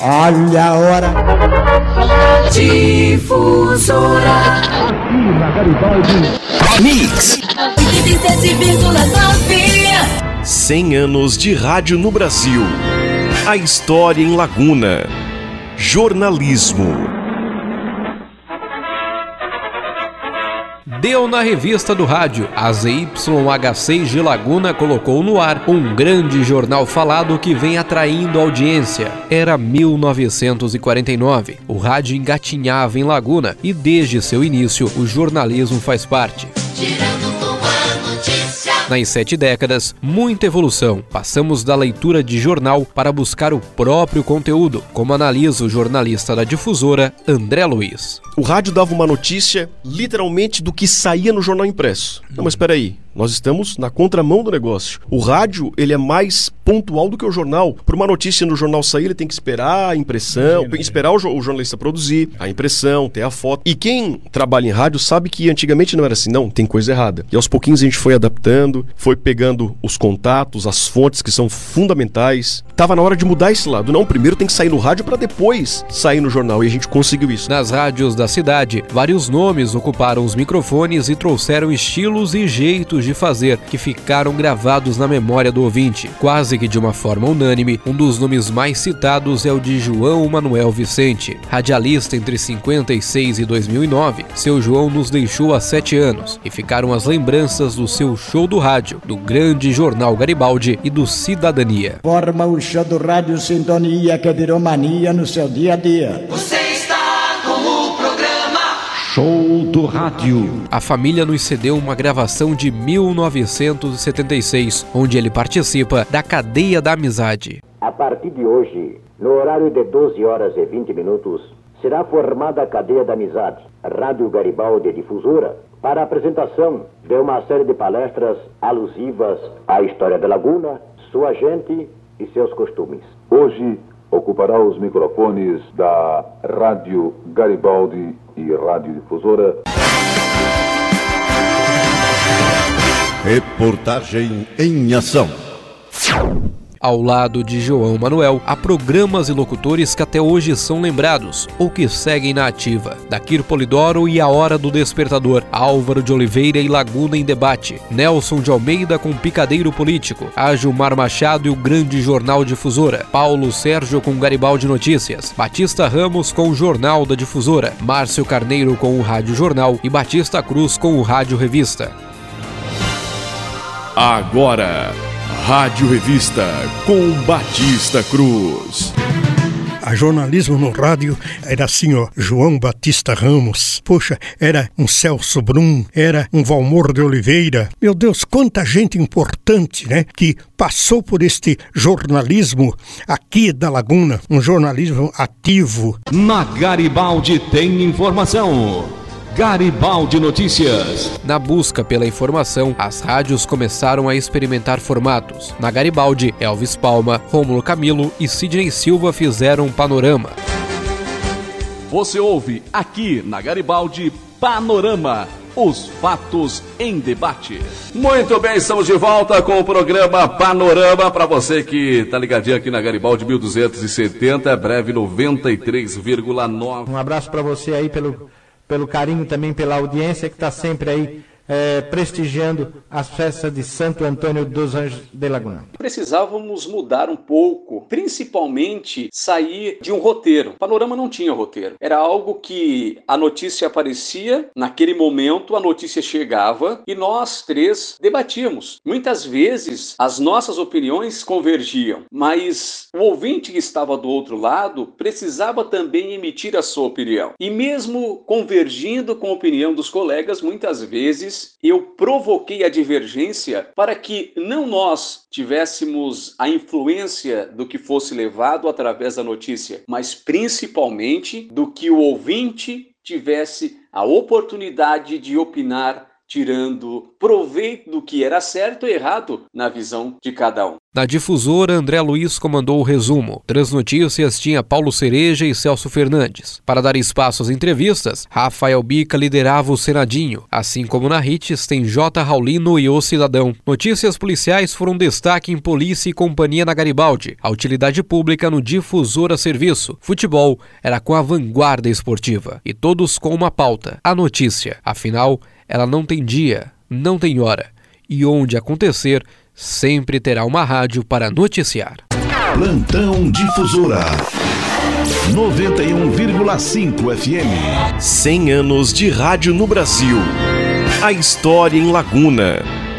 Olha a hora. Difusora. Aqui na Garibaldi. Mix. 87,9. 100 anos de rádio no Brasil. A história em Laguna. Jornalismo. Deu na revista do rádio. A ZYH6 de Laguna colocou no ar um grande jornal falado que vem atraindo audiência. Era 1949. O rádio engatinhava em Laguna e desde seu início o jornalismo faz parte. Nas sete décadas, muita evolução. Passamos da leitura de jornal para buscar o próprio conteúdo, como analisa o jornalista da difusora André Luiz. O rádio dava uma notícia literalmente do que saía no jornal impresso. Não, mas espera aí. Nós estamos na contramão do negócio. O rádio, ele é mais pontual do que o jornal. Para uma notícia no jornal sair, ele tem que esperar a impressão, Imagina, esperar o, o, jornalista produzir, a impressão, ter a foto. E quem trabalha em rádio sabe que antigamente não era assim, não, tem coisa errada. E aos pouquinhos a gente foi adaptando, foi pegando os contatos, as fontes que são fundamentais. Tava na hora de mudar esse lado. Não, primeiro tem que sair no rádio para depois sair no jornal. E a gente conseguiu isso. Nas rádios da cidade, vários nomes ocuparam os microfones e trouxeram estilos e jeitos de fazer que ficaram gravados na memória do ouvinte. Quase que de uma forma unânime, um dos nomes mais citados é o de João Manuel Vicente. Radialista entre 56 e 2009, seu João nos deixou há sete anos e ficaram as lembranças do seu show do rádio, do grande jornal Garibaldi e do Cidadania. Forma o show do rádio Sintonia que virou mania no seu dia a dia. Você Rádio. A família nos cedeu uma gravação de 1976, onde ele participa da Cadeia da Amizade. A partir de hoje, no horário de 12 horas e 20 minutos, será formada a Cadeia da Amizade, Rádio Garibaldi Difusora, para a apresentação de uma série de palestras alusivas à história da Laguna, sua gente e seus costumes. Hoje ocupará os microfones da Rádio Garibaldi e Rádio Difusora. Reportagem em ação. Ao lado de João Manuel, há programas e locutores que até hoje são lembrados ou que seguem na ativa. Daquir Polidoro e A Hora do Despertador, Álvaro de Oliveira e Laguna em Debate, Nelson de Almeida com Picadeiro Político, Agilmar Machado e o Grande Jornal Difusora, Paulo Sérgio com Garibaldi Notícias, Batista Ramos com o Jornal da Difusora, Márcio Carneiro com o Rádio Jornal e Batista Cruz com o Rádio Revista. Agora, Rádio Revista com Batista Cruz. A jornalismo no rádio era assim, ó, João Batista Ramos. Poxa, era um Celso Brum, era um Valmor de Oliveira. Meu Deus, quanta gente importante, né, que passou por este jornalismo aqui da Laguna, um jornalismo ativo. Na Garibaldi tem informação. Garibaldi Notícias. Na busca pela informação, as rádios começaram a experimentar formatos. Na Garibaldi, Elvis Palma, Rômulo Camilo e Sidney Silva fizeram um panorama. Você ouve aqui na Garibaldi Panorama. Os fatos em debate. Muito bem, estamos de volta com o programa Panorama. Para você que tá ligadinho aqui na Garibaldi 1270, breve 93,9. Um abraço para você aí pelo pelo carinho também pela audiência que está sempre aí é, prestigiando as festas de Santo Antônio dos Anjos de Laguna. Precisávamos mudar um pouco, principalmente sair de um roteiro. O panorama não tinha roteiro. Era algo que a notícia aparecia, naquele momento a notícia chegava e nós três debatíamos. Muitas vezes as nossas opiniões convergiam, mas o ouvinte que estava do outro lado precisava também emitir a sua opinião. E mesmo convergindo com a opinião dos colegas, muitas vezes eu provoquei a divergência para que não nós tivéssemos a influência do que fosse levado através da notícia, mas principalmente do que o ouvinte tivesse a oportunidade de opinar tirando proveito do que era certo e errado na visão de cada um. Na difusora, André Luiz comandou o resumo. Transnotícias tinha Paulo Cereja e Celso Fernandes. Para dar espaço às entrevistas, Rafael Bica liderava o Senadinho. Assim como na Hits, tem J. Raulino e O Cidadão. Notícias policiais foram destaque em Polícia e Companhia na Garibaldi. A utilidade pública no difusora serviço. Futebol era com a vanguarda esportiva. E todos com uma pauta: a notícia. Afinal, ela não tem dia, não tem hora. E onde acontecer, sempre terá uma rádio para noticiar. Plantão Difusora 91,5 FM. 100 anos de rádio no Brasil. A história em Laguna.